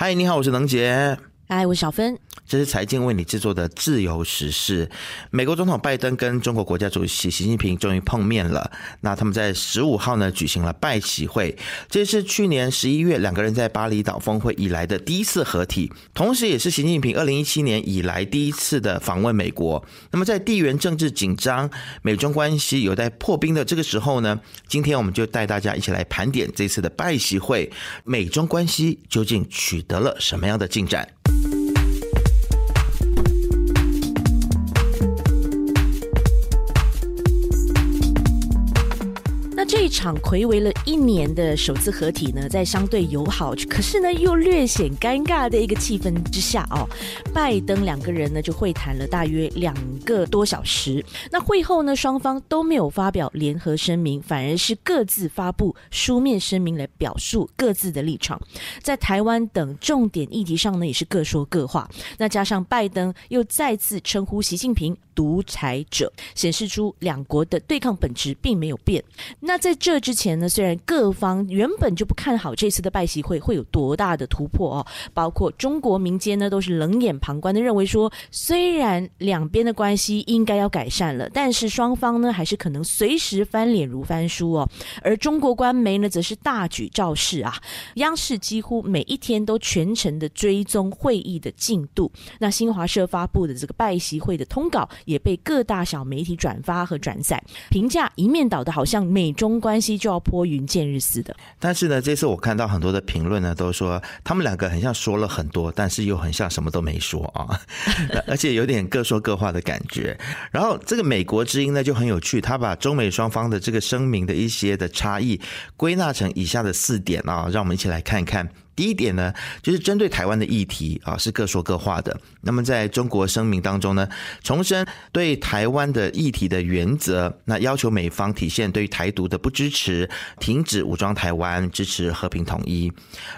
嗨，你好，我是能杰。嗨，我是小芬。这是财经为你制作的自由时事。美国总统拜登跟中国国家主席习近平终于碰面了。那他们在十五号呢举行了拜习会，这是去年十一月两个人在巴厘岛峰会以来的第一次合体，同时也是习近平二零一七年以来第一次的访问美国。那么在地缘政治紧张、美中关系有待破冰的这个时候呢，今天我们就带大家一起来盘点这次的拜习会，美中关系究竟取得了什么样的进展？这场魁违了一年的首次合体呢，在相对友好，可是呢又略显尴尬的一个气氛之下哦，拜登两个人呢就会谈了大约两个多小时。那会后呢，双方都没有发表联合声明，反而是各自发布书面声明来表述各自的立场。在台湾等重点议题上呢，也是各说各话。那加上拜登又再次称呼习近平独裁者，显示出两国的对抗本质并没有变。那在这之前呢，虽然各方原本就不看好这次的拜习会会有多大的突破哦，包括中国民间呢都是冷眼旁观的，认为说虽然两边的关系应该要改善了，但是双方呢还是可能随时翻脸如翻书哦。而中国官媒呢则是大举造势啊，央视几乎每一天都全程的追踪会议的进度。那新华社发布的这个拜习会的通稿也被各大小媒体转发和转载，评价一面倒的好像美中。关系就要拨云见日似的，但是呢，这次我看到很多的评论呢，都说他们两个很像说了很多，但是又很像什么都没说啊，而且有点各说各话的感觉。然后这个美国之音呢就很有趣，他把中美双方的这个声明的一些的差异归纳成以下的四点啊，让我们一起来看看。第一点呢，就是针对台湾的议题啊，是各说各话的。那么在中国声明当中呢，重申对台湾的议题的原则，那要求美方体现对台独的不支持，停止武装台湾，支持和平统一。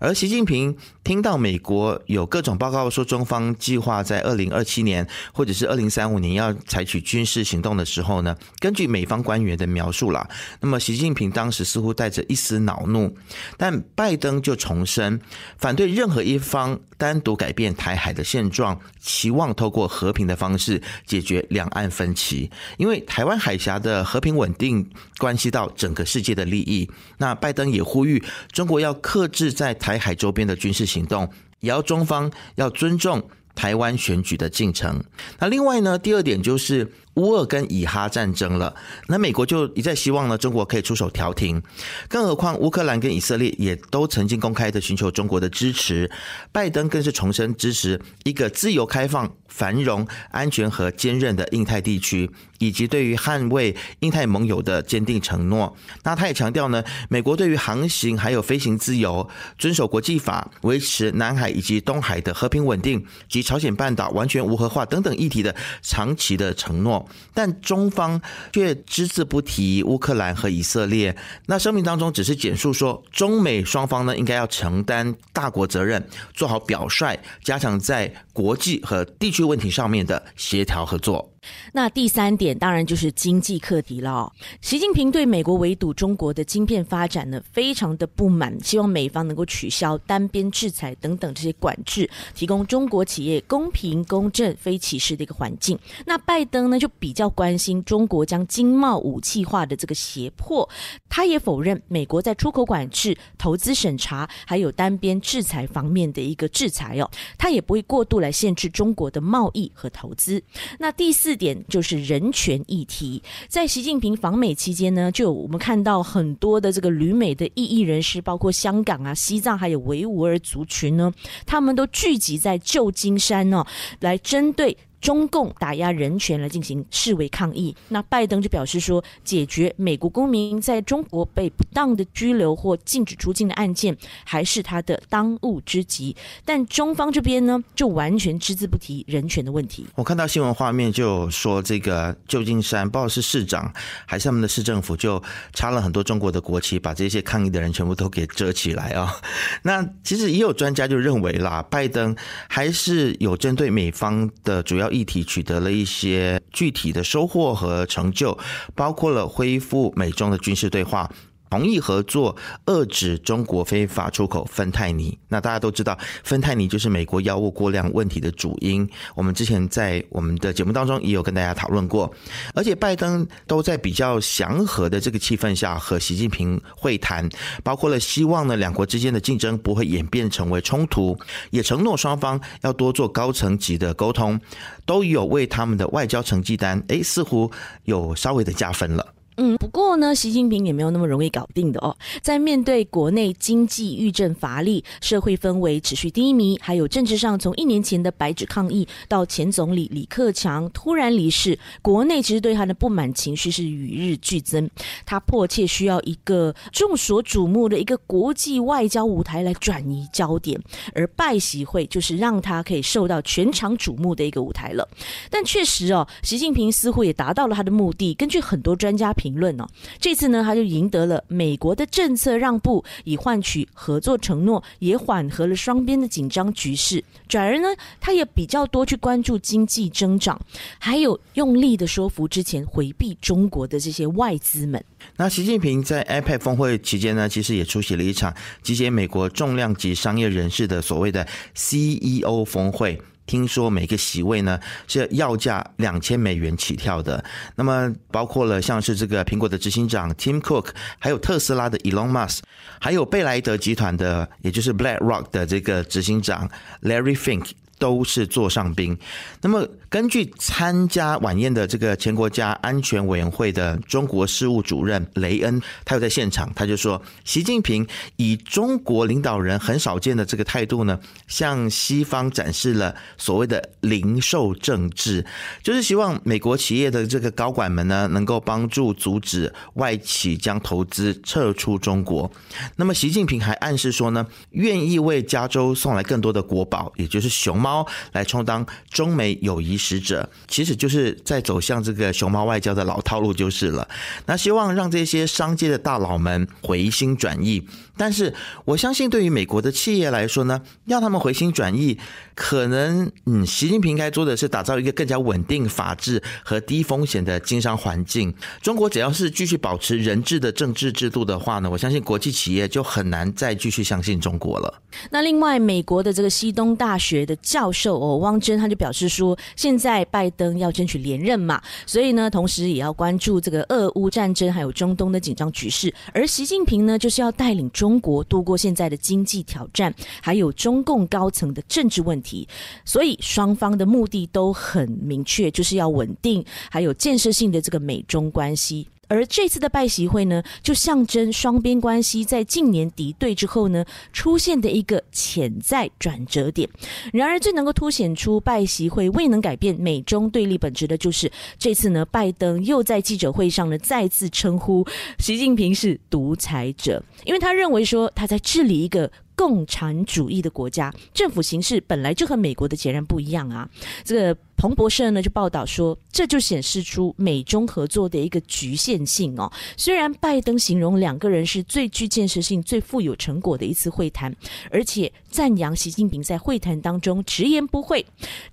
而习近平听到美国有各种报告说中方计划在二零二七年或者是二零三五年要采取军事行动的时候呢，根据美方官员的描述啦，那么习近平当时似乎带着一丝恼怒，但拜登就重申。反对任何一方单独改变台海的现状，期望透过和平的方式解决两岸分歧。因为台湾海峡的和平稳定关系到整个世界的利益。那拜登也呼吁中国要克制在台海周边的军事行动，也要中方要尊重台湾选举的进程。那另外呢，第二点就是。乌俄跟以哈战争了，那美国就一再希望呢，中国可以出手调停。更何况乌克兰跟以色列也都曾经公开的寻求中国的支持，拜登更是重申支持一个自由、开放、繁荣、安全和坚韧的印太地区，以及对于捍卫印太盟友的坚定承诺。那他也强调呢，美国对于航行还有飞行自由、遵守国际法、维持南海以及东海的和平稳定及朝鲜半岛完全无核化等等议题的长期的承诺。但中方却只字不提乌克兰和以色列。那声明当中只是简述说，中美双方呢应该要承担大国责任，做好表率，加强在国际和地区问题上面的协调合作。那第三点当然就是经济课题了。习近平对美国围堵中国的晶片发展呢，非常的不满，希望美方能够取消单边制裁等等这些管制，提供中国企业公平、公正、非歧视的一个环境。那拜登呢，就比较关心中国将经贸武器化的这个胁迫，他也否认美国在出口管制、投资审查还有单边制裁方面的一个制裁哦，他也不会过度来限制中国的贸易和投资。那第四。点就是人权议题，在习近平访美期间呢，就我们看到很多的这个旅美的异议人士，包括香港啊、西藏还有维吾尔族群呢，他们都聚集在旧金山呢，来针对。中共打压人权来进行示威抗议，那拜登就表示说，解决美国公民在中国被不当的拘留或禁止出境的案件，还是他的当务之急。但中方这边呢，就完全只字不提人权的问题。我看到新闻画面就说，这个旧金山不知道是市长还是他们的市政府，就插了很多中国的国旗，把这些抗议的人全部都给遮起来啊。那其实也有专家就认为啦，拜登还是有针对美方的主要。一体取得了一些具体的收获和成就，包括了恢复美中的军事对话。同意合作遏制中国非法出口芬太尼。那大家都知道，芬太尼就是美国药物过量问题的主因。我们之前在我们的节目当中也有跟大家讨论过。而且拜登都在比较祥和的这个气氛下和习近平会谈，包括了希望呢两国之间的竞争不会演变成为冲突，也承诺双方要多做高层级的沟通，都有为他们的外交成绩单，哎，似乎有稍微的加分了。嗯，不过呢，习近平也没有那么容易搞定的哦。在面对国内经济遇震乏力、社会氛围持续低迷，还有政治上从一年前的白纸抗议到前总理李克强突然离世，国内其实对他的不满情绪是与日俱增。他迫切需要一个众所瞩目的一个国际外交舞台来转移焦点，而拜习会就是让他可以受到全场瞩目的一个舞台了。但确实哦，习近平似乎也达到了他的目的。根据很多专家评。评论哦，这次呢，他就赢得了美国的政策让步，以换取合作承诺，也缓和了双边的紧张局势。转而呢，他也比较多去关注经济增长，还有用力的说服之前回避中国的这些外资们。那习近平在 iPad 峰会期间呢，其实也出席了一场集结美国重量级商业人士的所谓的 CEO 峰会。听说每个席位呢是要价两千美元起跳的，那么包括了像是这个苹果的执行长 Tim Cook，还有特斯拉的 Elon Musk，还有贝莱德集团的，也就是 BlackRock 的这个执行长 Larry Fink。都是座上宾。那么，根据参加晚宴的这个前国家安全委员会的中国事务主任雷恩，他又在现场，他就说，习近平以中国领导人很少见的这个态度呢，向西方展示了所谓的零售政治，就是希望美国企业的这个高管们呢，能够帮助阻止外企将投资撤出中国。那么，习近平还暗示说呢，愿意为加州送来更多的国宝，也就是熊猫。猫来充当中美友谊使者，其实就是在走向这个熊猫外交的老套路就是了。那希望让这些商界的大佬们回心转意。但是我相信，对于美国的企业来说呢，要他们回心转意，可能嗯，习近平该做的是打造一个更加稳定、法治和低风险的经商环境。中国只要是继续保持人治的政治制度的话呢，我相信国际企业就很难再继续相信中国了。那另外，美国的这个西东大学的教授哦，汪真他就表示说，现在拜登要争取连任嘛，所以呢，同时也要关注这个俄乌战争还有中东的紧张局势，而习近平呢，就是要带领中。中国度过现在的经济挑战，还有中共高层的政治问题，所以双方的目的都很明确，就是要稳定，还有建设性的这个美中关系。而这次的拜习会呢，就象征双边关系在近年敌对之后呢，出现的一个潜在转折点。然而，最能够凸显出拜习会未能改变美中对立本质的，就是这次呢，拜登又在记者会上呢，再次称呼习近平是独裁者，因为他认为说他在治理一个。共产主义的国家政府形式本来就和美国的截然不一样啊！这个彭博社呢就报道说，这就显示出美中合作的一个局限性哦。虽然拜登形容两个人是最具建设性、最富有成果的一次会谈，而且赞扬习近平在会谈当中直言不讳，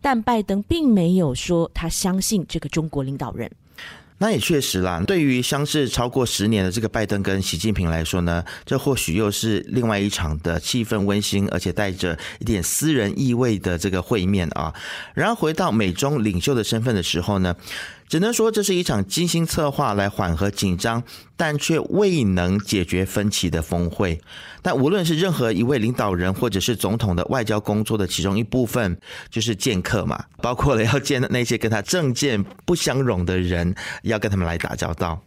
但拜登并没有说他相信这个中国领导人。那也确实啦，对于相识超过十年的这个拜登跟习近平来说呢，这或许又是另外一场的气氛温馨，而且带着一点私人意味的这个会面啊。然后回到美中领袖的身份的时候呢？只能说这是一场精心策划来缓和紧张，但却未能解决分歧的峰会。但无论是任何一位领导人，或者是总统的外交工作的其中一部分，就是见客嘛，包括了要见那些跟他政见不相容的人，要跟他们来打交道。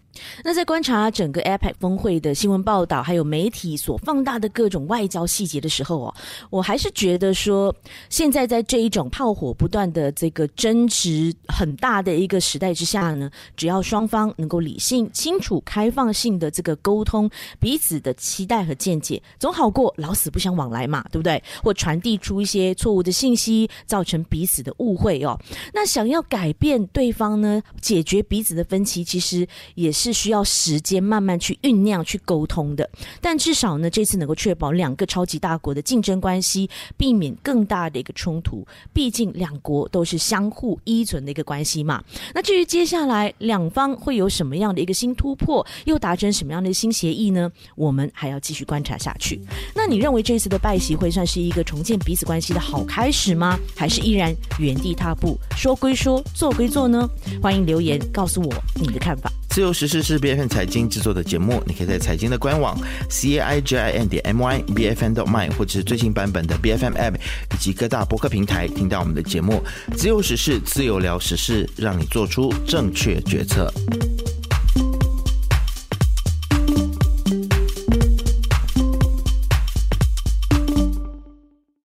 那在观察整个 APEC 峰会的新闻报道，还有媒体所放大的各种外交细节的时候哦，我还是觉得说，现在在这一种炮火不断的这个争执很大的一个时代之下呢，只要双方能够理性、清楚、开放性的这个沟通彼此的期待和见解，总好过老死不相往来嘛，对不对？或传递出一些错误的信息，造成彼此的误会哦。那想要改变对方呢，解决彼此的分歧，其实也是。是需要时间慢慢去酝酿、去沟通的。但至少呢，这次能够确保两个超级大国的竞争关系，避免更大的一个冲突。毕竟两国都是相互依存的一个关系嘛。那至于接下来两方会有什么样的一个新突破，又达成什么样的新协议呢？我们还要继续观察下去。那你认为这次的拜习会算是一个重建彼此关系的好开始吗？还是依然原地踏步，说归说，做归做呢？欢迎留言告诉我你的看法。自由时事这是 B F N 财经制作的节目，你可以在财经的官网 c a i g i n 点 m y b f n 点 my 或者是最新版本的 B F M app 以及各大博客平台听到我们的节目。自由时事，自由聊时事，让你做出正确决策。